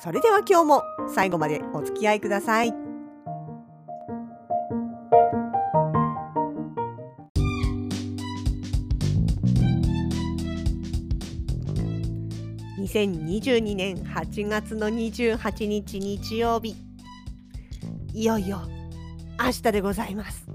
それでは今日も最後までお付き合いください。2022年8月の28日日曜日。いよいよ明日でございます。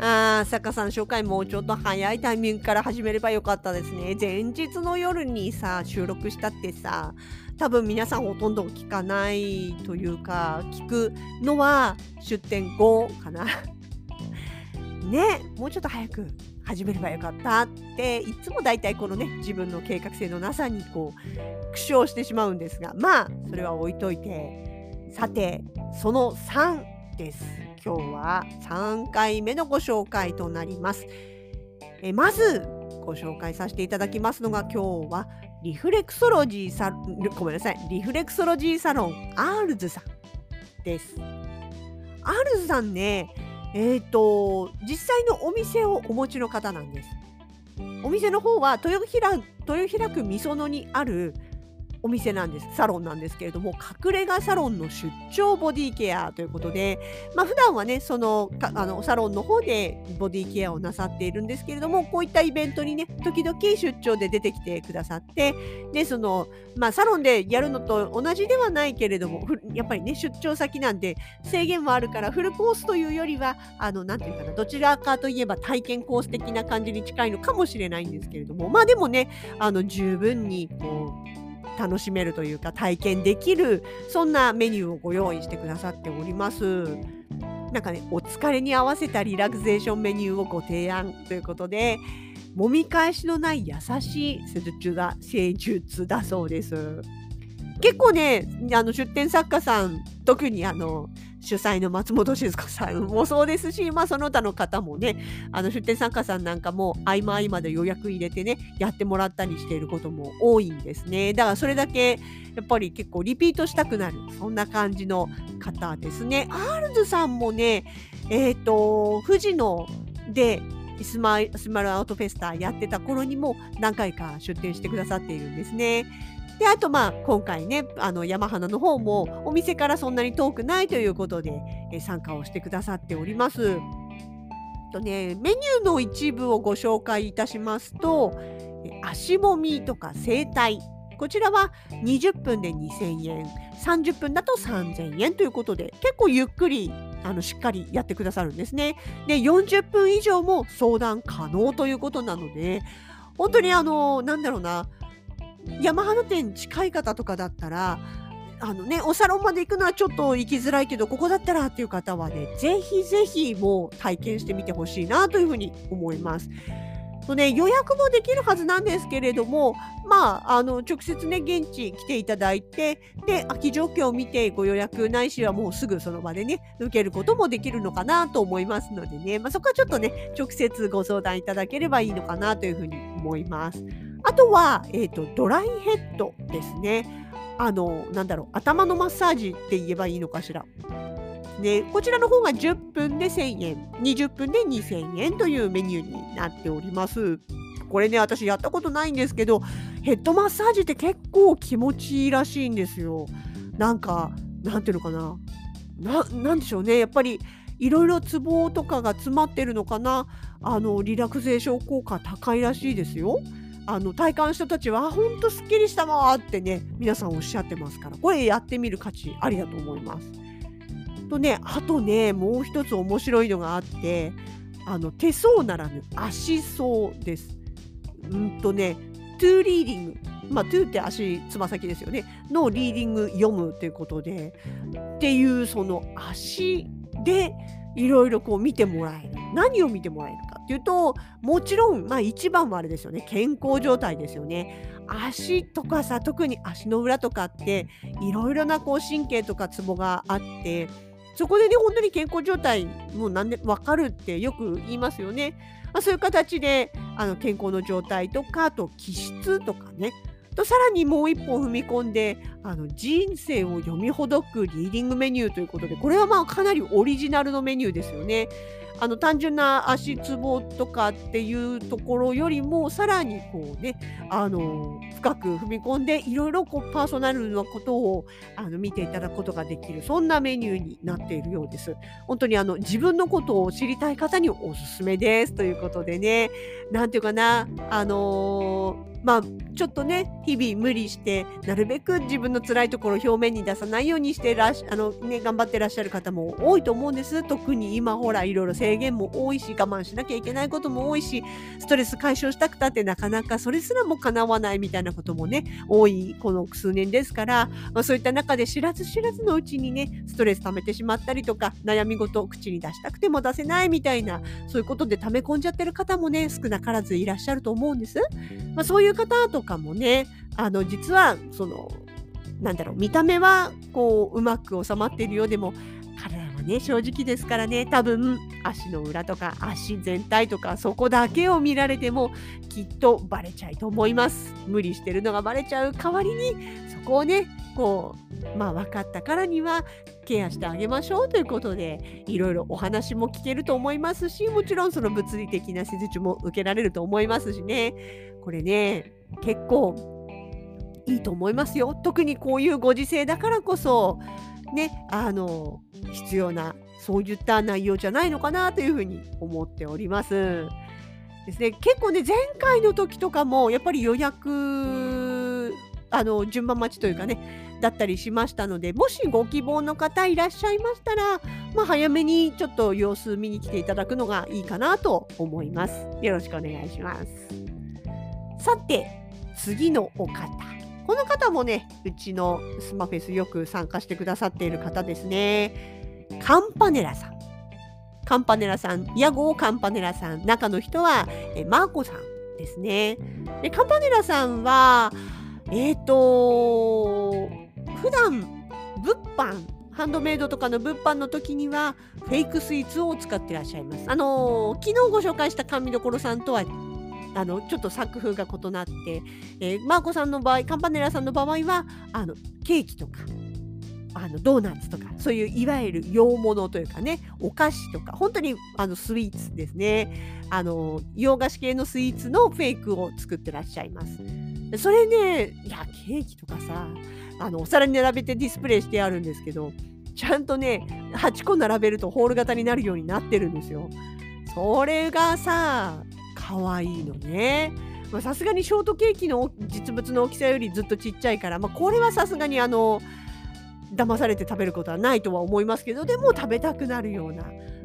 あー坂さん紹介もうちょっと早いタイミングから始めればよかったですね。前日の夜にさ収録したってさ多分皆さんほとんど聞かないというか聞くのは出店後かな。ねもうちょっと早く始めればよかったっていつも大体このね自分の計画性のなさにこう苦笑してしまうんですがまあそれは置いといてさてその3です。今日は3回目のご紹介となります。えまずご紹介させていただきますのが今日はリフレクソロジーサごめんなさい。リフレクソロジーサロンアールズさんです。アールズさんねえっ、ー、と実際のお店をお持ちの方なんです。お店の方は豊平豊平区みそのにあるお店なんです。サロンなんですけれども隠れ家サロンの出張ボディケアということでまあ普段はねそのあのサロンの方でボディケアをなさっているんですけれどもこういったイベントにね時々出張で出てきてくださってでそのまあサロンでやるのと同じではないけれどもやっぱりね出張先なんで制限もあるからフルコースというよりはあのなんていうかなどちらかといえば体験コース的な感じに近いのかもしれないんですけれどもまあでもねあの十分にこう楽しめるというか体験できるそんなメニューをご用意してくださっております。なんかねお疲れに合わせたリラクゼーションメニューをご提案ということで揉み返しのない優しい施術が施術だそうです。結構ねあの出展作家さん特にあの主催の松本静子さんもそうですし、まあ、その他の方もねあの出展参加さんなんかも合間合間で予約入れてねやってもらったりしていることも多いんですねだからそれだけやっぱり結構リピートしたくなるそんな感じの方ですねアールズさんもねえっ、ー、と富士のでスマスマルアウトフェスタやってた頃にも何回か出展してくださっているんですね。であとまあ今回ねあの山花の方もお店からそんなに遠くないということで、え参加をしてくださっております。とねメニューの一部をご紹介いたしますと足もみとか整体こちらは20分で2000円30分だと3000円ということで結構ゆっくりあのしっかりやってくださるんですね。で40分以上も相談可能ということなので本当にあのなんだろうな山花店近い方とかだったらあのね、おサロンまで行くのはちょっと行きづらいけど、ここだったらっていう方はね、ぜひぜひもう体験してみてほしいなというふうに思います。とね、予約もできるはずなんですけれども、まあ、あの直接ね、現地来ていただいて、で、空き状況を見てご予約ないしはもうすぐその場でね、受けることもできるのかなと思いますのでね、まあ、そこはちょっとね、直接ご相談いただければいいのかなというふうに思います。あとは、えーと、ドライヘッドですね。あの、なんだろう、頭のマッサージって言えばいいのかしら。ね、こちらの方が10分で1000円、20分で2000円というメニューになっております。これね、私やったことないんですけど、ヘッドマッサージって結構気持ちいいらしいんですよ。なんか、なんていうのかな。ななんでしょうね。やっぱり、いろいろツボとかが詰まってるのかな。あの、リラクゼーション効果高いらしいですよ。あの体感した人たちは本当すっきりしたわってね皆さんおっしゃってますからこれやってみる価値ありだと思います。とねあとねもう一つ面白いのがあってあの手相ならぬ足相です。うんとね toe reading まあ、 toe って足つま先ですよねの reading 読むということでっていうその足でいろいろこう見てもらえる何を見てもらえるていうともちろんまあ一番はあれですよね健康状態ですよね足とかさ特に足の裏とかっていろいろなこう神経とかツボがあってそこでね本当に健康状態もう何で分かるってよく言いますよね。まあ、そういう形であの健康の状態とかあと気質とかねとさらにもう一歩踏み込んであの人生を読みほどくリーディングメニューということでこれはまあかなりオリジナルのメニューですよね。あの単純な足つぼとかっていうところよりもさらにこうねあの深く踏み込んでいろいろこうパーソナルなことをあの見ていただくことができるそんなメニューになっているようです。本当にあの自分のことを知りたい方におすすめですということでねなんていうかなあのーまあ、ちょっとね日々無理してなるべく自分の辛いところを表面に出さないようにしてらしあの、ね、頑張ってらっしゃる方も多いと思うんです特に今ほらいろいろ制限も多いし我慢しなきゃいけないことも多いしストレス解消したくたってなかなかそれすらも叶わないみたいなこともね多いこの数年ですから、まあ、そういった中で知らず知らずのうちにねストレス溜めてしまったりとか悩み事を口に出したくても出せないみたいなそういうことで溜め込んじゃってる方もね少なからずいらっしゃると思うんです。まあ、そういう方とかもねあの実はそのなんだろう見た目はこううまく収まっているようでもね正直ですからね。多分足の裏とか足全体とかそこだけを見られてもきっとバレちゃいと思います。無理してるのがバレちゃう代わりにそこをねこうまあ分かったからにはケアしてあげましょうということでいろいろお話も聞けると思いますしもちろんその物理的な施術も受けられると思いますしね。これね結構いいと思いますよ。特にこういうご時世だからこそねあの必要なそういった内容じゃないのかなというふうに思っております。ですね、結構ね前回の時とかもやっぱり予約あの順番待ちというかねだったりしましたのでもしご希望の方いらっしゃいましたら、まあ、早めにちょっと様子見に来ていただくのがいいかなと思います。よろしくお願いします。さて次のお方この方もねうちのスマフェスよく参加してくださっている方ですね。カンパネラさん。カンパネラさん屋号カンパネラさん。中の人はえマーコさんですね。でカンパネラさんはえっ、ー、と普段物販ハンドメイドとかの物販の時にはフェイクスイーツを使ってらっしゃいます。あのー、昨日ご紹介した甘味どころさんとはあのちょっと作風が異なって、えー、マーコさんの場合カンパネラさんの場合はあのケーキとかあのドーナツとかそういういわゆる洋物というかねお菓子とか本当にあのスイーツですね。あの洋菓子系のスイーツのフェイクを作ってらっしゃいます。それねいやケーキとかさあのお皿に並べてディスプレイしてあるんですけどちゃんとね8個並べるとホール型になるようになってるんですよ。それがさ可愛いのね。さすがにショートケーキの実物の大きさよりずっとちっちゃいから、まあ、これはさすがにあの騙されて食べることはないとは思いますけどでも食べたくなるような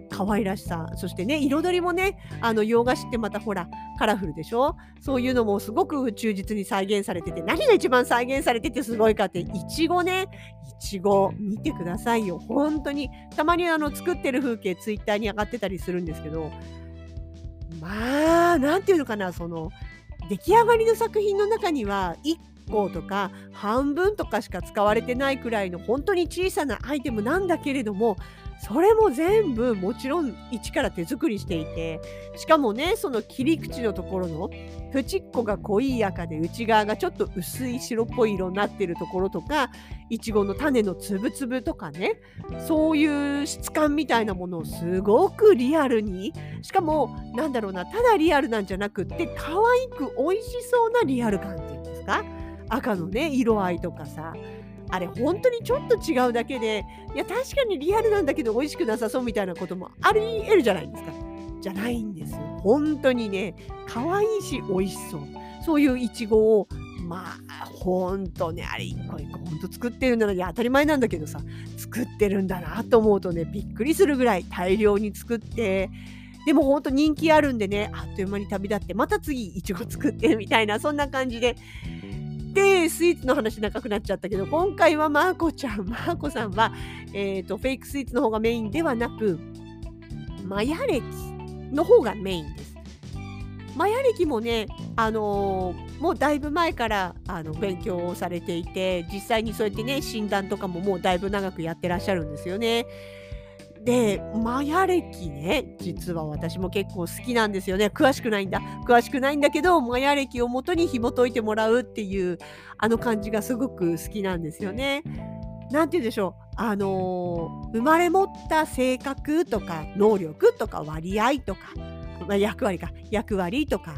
可愛らしさそしてね彩りもねあの洋菓子ってまたほらカラフルでしょ？そういうのもすごく忠実に再現されてて何が一番再現されててすごいかっていちごね。いちご見てくださいよ。本当にたまにあの作ってる風景ツイッターに上がってたりするんですけどまあ何て言うのかなその出来上がりの作品の中には1個とか半分とかしか使われてないくらいの本当に小さなアイテムなんだけれどもそれも全部もちろん一から手作りしていてしかもねその切り口のところの縁っこが濃い赤で内側がちょっと薄い白っぽい色になってるところとかいちごの種のつぶつぶとかねそういう質感みたいなものをすごくリアルにしかもなんだろうなただリアルなんじゃなくって可愛く美味しそうなリアル感っていうんですか？赤のね色合いとかさ。あれ本当にちょっと違うだけでいや確かにリアルなんだけど美味しくなさそうみたいなこともあり得るじゃないですか。じゃないんです本当にね可愛いし美味しそうそういういちごをまあほんとねあれ一個一個ほんと作ってるんだな当たり前なんだけどさ作ってるんだなと思うとねびっくりするぐらい大量に作ってでもほんと人気あるんでねあっという間に旅立ってまた次いちご作ってみたいなそんな感じででスイーツの話長くなっちゃったけど今回はマーコちゃんマーコさんは、えーと、フェイクスイーツの方がメインではなくマヤ歴の方がメインです。マヤ歴もね、あのー、もうだいぶ前からあの勉強をされていて実際にそうやってね診断とかももうだいぶ長くやってらっしゃるんですよね。でマヤ歴ね実は私も結構好きなんですよね。詳しくないんだ。詳しくないんだけどマヤ歴をもとに紐解いてもらうっていうあの感じがすごく好きなんですよね。なんて言うんでしょう。あのー、生まれ持った性格とか能力とか割合とか、まあ、役割か。役割とか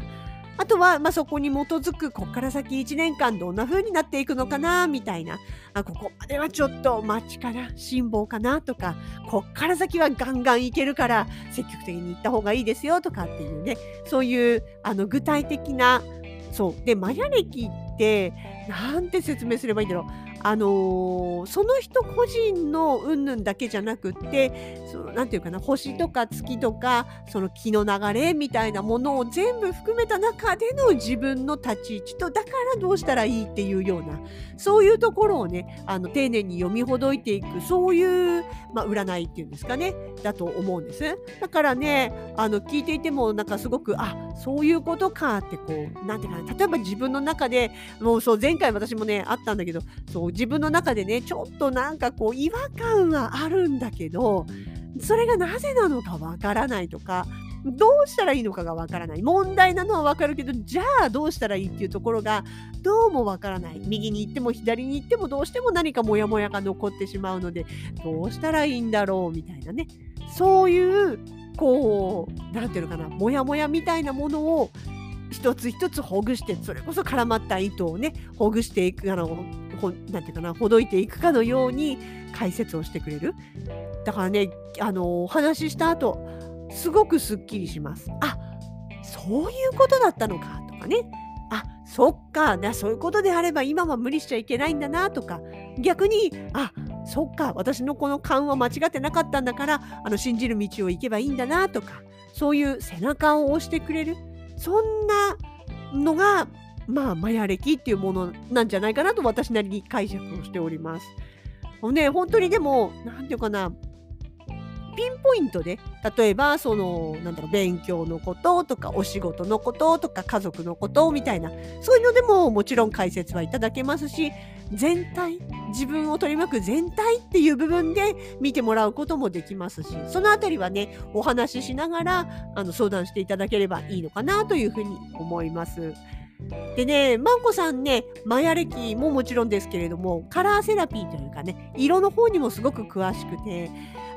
あとは、まあ、そこに基づくここから先1年間どんな風になっていくのかなみたいな。あここまではちょっと待ちかな辛抱かなとかこっから先はガンガンいけるから積極的に行った方がいいですよとかっていうねそういうあの具体的なそう。でマヤ歴ってなんて説明すればいいんだろう。あのー、その人個人の云々だけじゃなくってそのなんていうかな星とか月とかその気の流れみたいなものを全部含めた中での自分の立ち位置とだからどうしたらいいっていうようなそういうところをねあの丁寧に読みほどいていくそういう、まあ、占いっていうんですかねだと思うんです。だからねあの聞いていてもなんかすごくあそういうことかってこうなんていうかな例えば自分の中でもうそう前回私もねあったんだけどそう自分の中でねちょっとなんかこう違和感はあるんだけどそれがなぜなのかわからないとかどうしたらいいのかがわからない。問題なのはわかるけどじゃあどうしたらいいっていうところがどうもわからない。右に行っても左に行ってもどうしても何かモヤモヤが残ってしまうのでどうしたらいいんだろうみたいなね。そういうこう何ていうのかなモヤモヤみたいなものを一つ一つほぐしてそれこそ絡まった糸をねほぐしていくあのほなんていうかなほどいていくかのように解説をしてくれる。だからねあのお話しした後すごくすっきりします。あそういうことだったのかとかね。あそっかそういうことであれば今は無理しちゃいけないんだなとか。逆にあそっか私のこの勘は間違ってなかったんだからあの信じる道を行けばいいんだなとか。そういう背中を押してくれる。そんなのがまあマヤ歴っていうものなんじゃないかなと私なりに解釈をしております。ね本当にでも何て言うかなピンポイントで例えばそのなんだろう勉強のこととかお仕事のこととか家族のことみたいなそういうのでももちろん解説はいただけますし全体自分を取り巻く全体っていう部分で見てもらうこともできますしそのあたりはねお話ししながらあの相談していただければいいのかなというふうに思います。でね、マンコさんね、マヤ歴ももちろんですけれども、カラーセラピーというかね、色の方にもすごく詳しくて、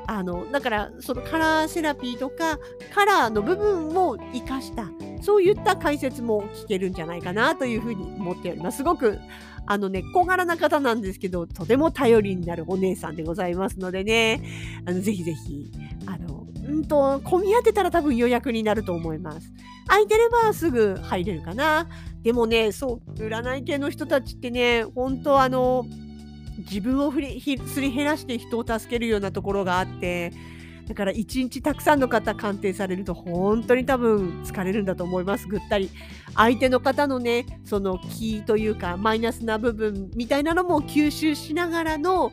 あの、だから、そのカラーセラピーとか、カラーの部分を活かした、そういった解説も聞けるんじゃないかなというふうに思っております。すごく、あのね、小柄な方なんですけど、とても頼りになるお姉さんでございますのでね、あのぜひぜひ、あの、うんと、混み合ってたら多分予約になると思います。空いてればすぐ入れるかな。でもね、そう、占い系の人たちってね、本当あの、自分をすり減らして人を助けるようなところがあって、だから一日たくさんの方鑑定されると本当に多分疲れるんだと思いますぐったり相手の方のねその気というかマイナスな部分みたいなのも吸収しながらの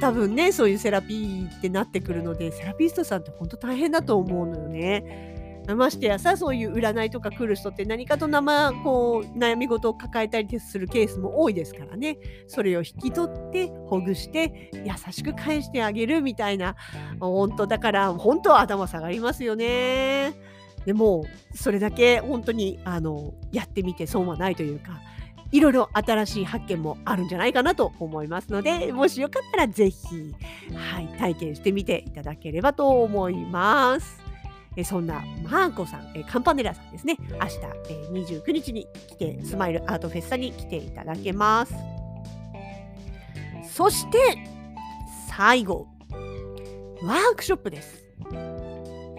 多分ねそういうセラピーってなってくるのでセラピストさんって本当大変だと思うのよね。ましてやさそういう占いとか来る人って何かと生こう悩み事を抱えたりするケースも多いですからねそれを引き取ってほぐして優しく返してあげるみたいな本当だから本当は頭下がりますよね。でもそれだけ本当にあのやってみて損はないというかいろいろ新しい発見もあるんじゃないかなと思いますのでもしよかったら是非、はい、体験してみていただければと思います。えそんなマーコさん、えカンパネラさんですね、明日、え29日に来て、スマイルアートフェスタに来ていただけます。そして、最後、ワークショップです。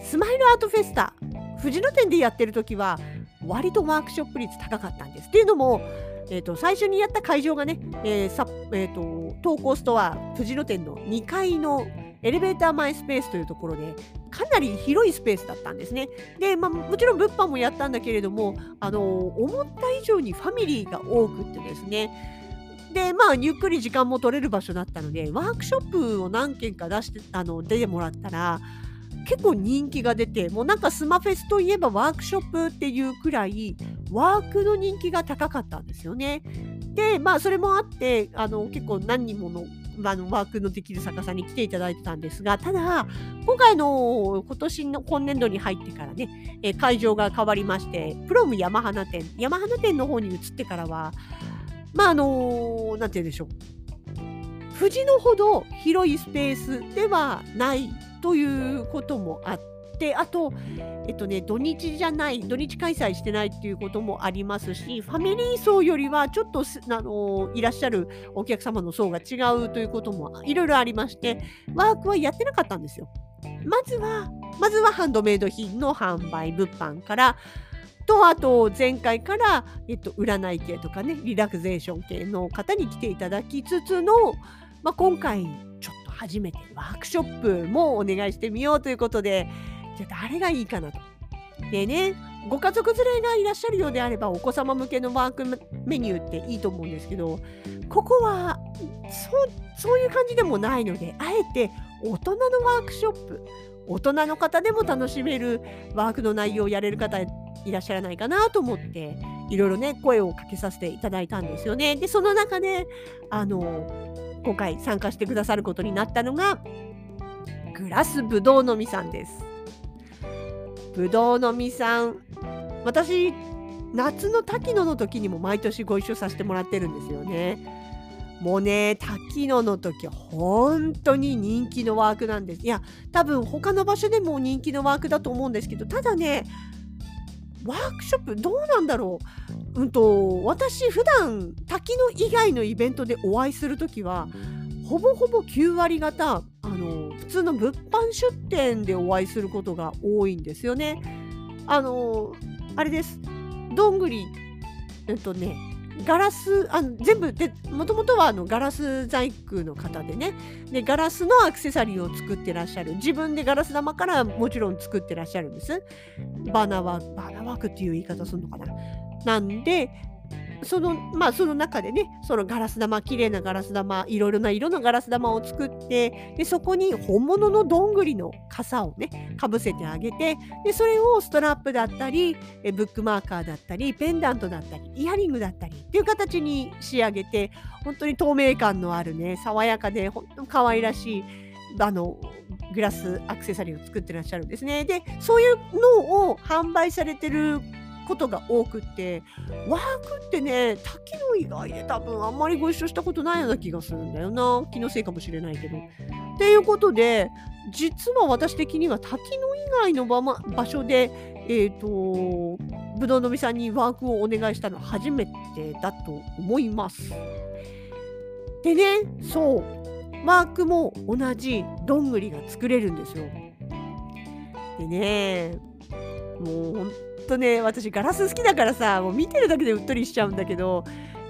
スマイルアートフェスタ、藤野店でやってる時は、割とワークショップ率高かったんです。っていうのも、えーと、最初にやった会場がね、えーさえーと、と投稿ストア藤野店の2階のエレベーター前スペースというところでかなり広いスペースだったんですね。で、まあ、もちろん物販もやったんだけれども、あの思った以上にファミリーが多くてですね、で、まあ、ゆっくり時間も取れる場所だったので、ワークショップを何件か出して、あの、出てもらったら、結構人気が出て、もうなんかスマフェスといえばワークショップっていうくらい、ワークの人気が高かったんですよね。で、まあ、それもあって、あの、結構何人ものあのワークのできる逆さに来ていただいてたんですがただ今回の今年の今年度に入ってからね、え会場が変わりましてプロム山花店山花店の方に移ってからはまああのなんて言うんでしょう藤のほど広いスペースではないということもあってあと、えっとね、土日じゃない土日開催してないっていうこともありますしファミリー層よりはちょっとあのいらっしゃるお客様の層が違うということもいろいろありましてワークはやってなかったんですよ。まずはまずはハンドメイド品の販売物販からとあと前回から、えっと、占い系とかねリラクゼーション系の方に来ていただきつつのまあ、今回ちょっと初めてワークショップもお願いしてみようということでじゃあ誰がいいかなと。でねご家族連れがいらっしゃるようであればお子様向けのワークメニューっていいと思うんですけどここはそういう感じでもないのであえて大人のワークショップ大人の方でも楽しめるワークの内容をやれる方いらっしゃらないかなと思っていろいろね声をかけさせていただいたんですよね。でその中であの今回参加してくださることになったのがグラスぶどうのみさんです。ぶどうのみさん私夏の滝野の時にも毎年ご一緒させてもらってるんですよね。もうね滝野の時本当に人気のワークなんです。いや多分他の場所でも人気のワークだと思うんですけどただねワークショップどうなんだろう、うんと、私普段滝の以外のイベントでお会いする時はほぼほぼ9割方あの通の物販出店でお会いすることが多いんですよね。あのあれです。どんぐりえっとねガラスあの全部でもともとはあのガラス細工の方でね。でガラスのアクセサリーを作ってらっしゃる。自分でガラス玉からもちろん作ってらっしゃるんです。バナワクバナワークっていう言い方するのかな。なんでそのまあその中でねそのガラス玉綺麗なガラス玉いろいろな色のガラス玉を作ってでそこに本物のどんぐりの傘をねかぶせてあげてでそれをストラップだったりえブックマーカーだったりペンダントだったりイヤリングだったりっていう形に仕上げて本当に透明感のあるね爽やかで本当に可愛らしいあのグラスアクセサリーを作ってらっしゃるんですね。でそういうのを販売されてることが多くってワークってね滝の以外で多分あんまりご一緒したことないような気がするんだよな気のせいかもしれないけど。っていうことで実は私的には滝の以外の場,、ま、場所でえっ、ー、とぶどうのみさんにワークをお願いしたのは初めてだと思います。でねそうワークも同じどんぐりが作れるんですよ。でねもう本とね私ガラス好きだからさもう見てるだけでうっとりしちゃうんだけど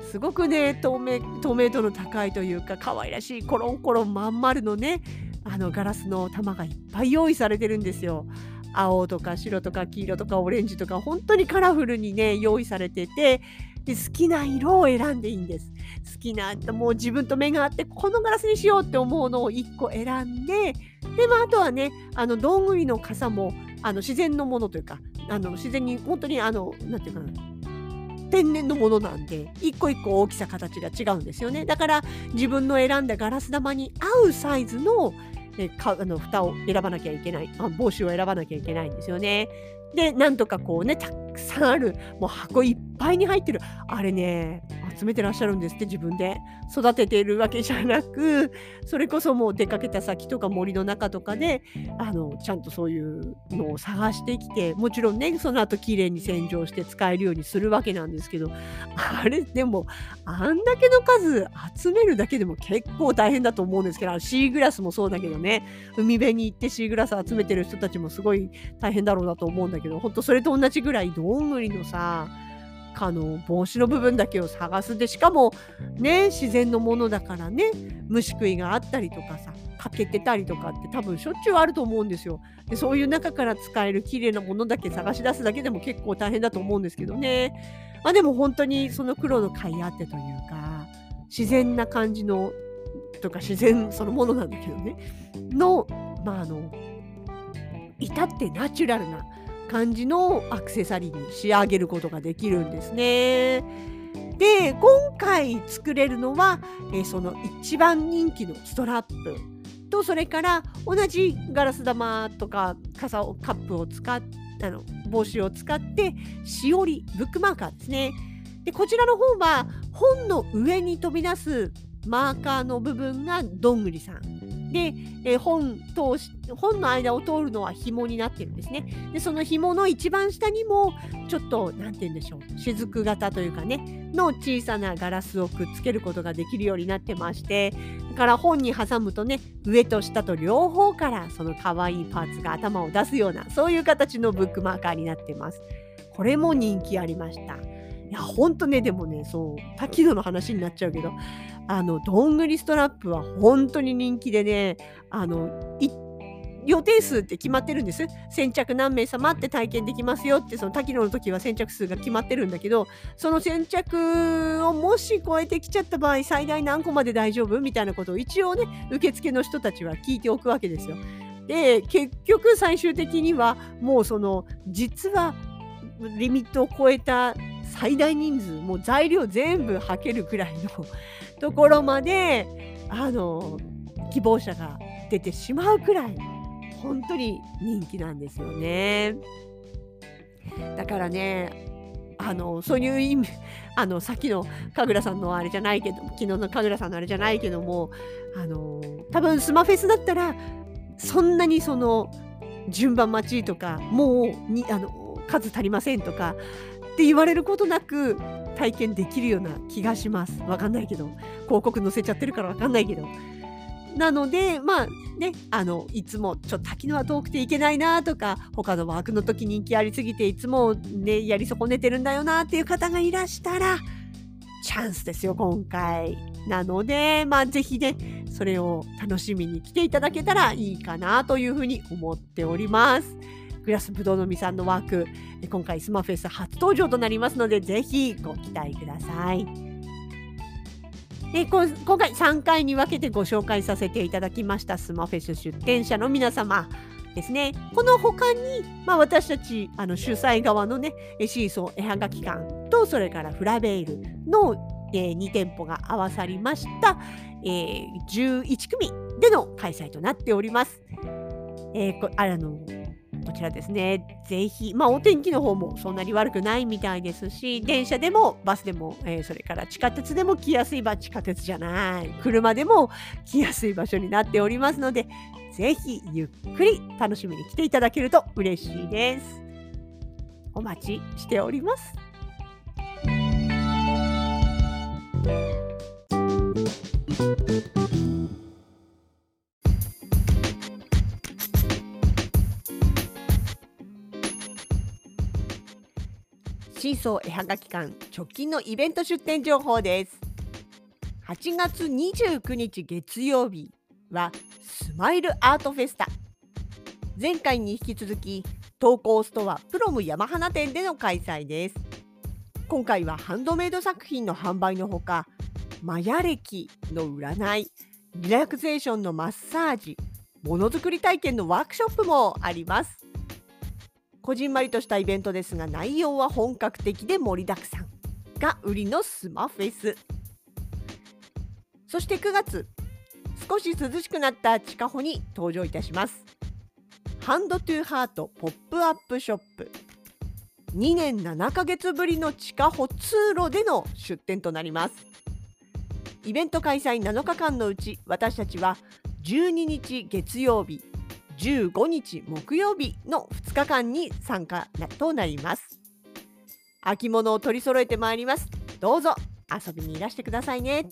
すごくね透明透明度の高いというか可愛らしいコロンコロンまん丸のねあのガラスの玉がいっぱい用意されてるんですよ。青とか白とか黄色とかオレンジとか本当にカラフルにね用意されててで好きな色を選んでいいんです。好きなもう自分と目があってこのガラスにしようって思うのを1個選んでで、まあ、あとはねあのどんぐりの傘もあの自然のものというかあの自然に本当にあのなんていうかな天然のものなんで一個一個大きさ形が違うんですよね。だから自分の選んだガラス玉に合うサイズのえかあの蓋を選ばなきゃいけない。あ帽子を選ばなきゃいけないんですよね。でなんとかこうねたくさんあるもう箱いっぱいに入ってる。あれね集めてらっしゃるんですって自分で。育てているわけじゃなくそれこそもう出かけた先とか森の中とかであのちゃんとそういうのを探してきてもちろんねその後綺麗に洗浄して使えるようにするわけなんですけどあれでもあんだけの数集めるだけでも結構大変だと思うんですけどシーグラスもそうだけどね海辺に行ってシーグラス集めてる人たちもすごい大変だろうなと思うんだけどだけど本当それと同じぐらいどんぐりのさあの帽子の部分だけを探す。でしかもね自然のものだからね虫食いがあったりとかさ欠けてたりとかって多分しょっちゅうあると思うんですよ。でそういう中から使える綺麗なものだけ探し出すだけでも結構大変だと思うんですけどね。あでも本当にその黒の甲斐あってというか自然な感じのとか自然そのものなんだけどね。のまああの至ってナチュラルな感じのアクセサリーに仕上げることができるんですね。で今回作れるのは、え、その一番人気のストラップとそれから同じガラス玉とか傘をカップを使っあの帽子を使ってしおりブックマーカーですねでこちらの方は本の上に飛び出すマーカーの部分がどんぐりさんで、えー、本通し本の間を通るのは紐になってるんですね。でその紐の一番下にもちょっと何て言うんでしょう雫型というかねの小さなガラスをくっつけることができるようになってましてだから本に挟むとね上と下と両方からその可愛いパーツが頭を出すようなそういう形のブックマーカーになってます。これも人気ありました。いや、ほんとね、でもね、そう、多機能の話になっちゃうけど、あの、どんぐりストラップは本当に人気でね、あの、予定数って決まってるんです。先着何名様って体験できますよって、その多機能の時は先着数が決まってるんだけど、その先着をもし超えてきちゃった場合、最大何個まで大丈夫みたいなことを一応ね、受付の人たちは聞いておくわけですよ。で、結局最終的にはもうその、実はリミットを超えた最大人数もう材料全部はけるくらいのところまであの希望者が出てしまうくらい本当に人気なんですよね。だからねあのそういう意味あのさっきの神楽さんのあれじゃないけど昨日の神楽さんのあれじゃないけどもあの多分スマフェスだったらそんなにその順番待ちとかもうにあの数足りませんとかって言われることなく体験できるような気がします。わかんないけど広告載せちゃってるからわかんないけど。なのでまあねあのいつもちょっと滝のは遠くていけないなとか他のワークの時人気ありすぎていつもねやり損ねてるんだよなっていう方がいらしたらチャンスですよ今回。なのでまあ是非ねそれを楽しみに来ていただけたらいいかなというふうに思っております。グラスぶどうのみさんのワーク今回スマフェス初登場となりますのでぜひご期待ください。で今回3回に分けてご紹介させていただきましたスマフェス出展者の皆様ですねこの他に、まあ、私たちあの主催側のねシーソー絵はがき館とそれからフラベールの、えー、2店舗が合わさりました、えー、11組での開催となっております。えー、あのこちらですね、ぜひ、まあ、お天気の方もそんなに悪くないみたいですし、電車でもバスでも、えー、それから地下鉄でも来やすい場、地下鉄じゃない、車でも来やすい場所になっておりますので、ぜひゆっくり楽しみに来ていただけると嬉しいです。お待ちしております。シーソー絵はがき館直近のイベント出店情報です。8月29日月曜日はスマイルアートフェスタ。前回に引き続き投稿ストアプロム山花店での開催です。今回はハンドメイド作品の販売のほかマヤ歴の占いリラクゼーションのマッサージものづくり体験のワークショップもあります。こじんまりとしたイベントですが内容は本格的で盛りだくさんが売りのすまフェス。そして9月少し涼しくなった地下歩に登場いたします。 Hand to Heart ポップアップショップ。2年7ヶ月ぶりの地下歩通路での出店となります。イベント開催7日間のうち私たちは12日月曜日15日木曜日の2日間に参加となります。秋物を取り揃えてまいります。どうぞ遊びにいらしてくださいね。